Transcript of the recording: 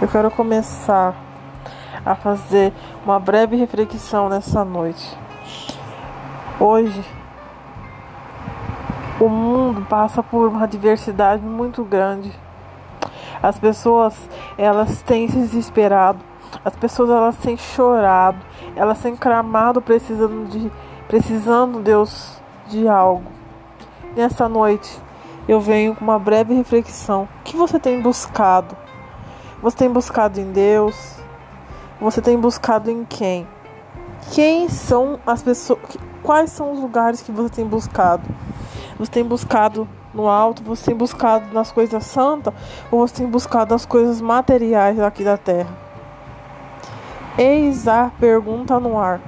Eu quero começar a fazer uma breve reflexão nessa noite. Hoje, o mundo passa por uma diversidade muito grande. As pessoas, elas têm se desesperado. As pessoas, elas têm chorado. Elas têm clamado precisando de precisando Deus de algo. Nessa noite, eu venho com uma breve reflexão. O que você tem buscado? Você tem buscado em Deus? Você tem buscado em quem? Quem são as pessoas? Quais são os lugares que você tem buscado? Você tem buscado no alto? Você tem buscado nas coisas santas? Ou você tem buscado nas coisas materiais aqui da terra? Eis a pergunta no ar.